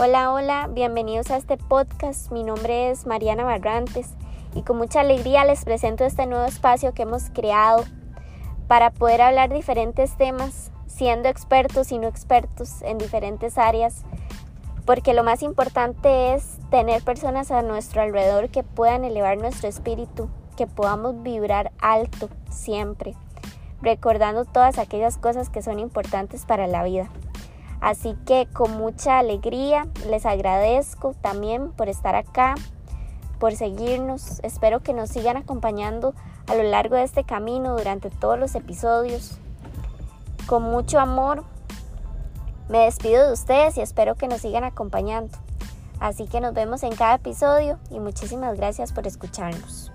Hola, hola, bienvenidos a este podcast. Mi nombre es Mariana Barrantes y con mucha alegría les presento este nuevo espacio que hemos creado para poder hablar diferentes temas, siendo expertos y no expertos en diferentes áreas, porque lo más importante es tener personas a nuestro alrededor que puedan elevar nuestro espíritu, que podamos vibrar alto siempre, recordando todas aquellas cosas que son importantes para la vida. Así que con mucha alegría les agradezco también por estar acá, por seguirnos. Espero que nos sigan acompañando a lo largo de este camino durante todos los episodios. Con mucho amor me despido de ustedes y espero que nos sigan acompañando. Así que nos vemos en cada episodio y muchísimas gracias por escucharnos.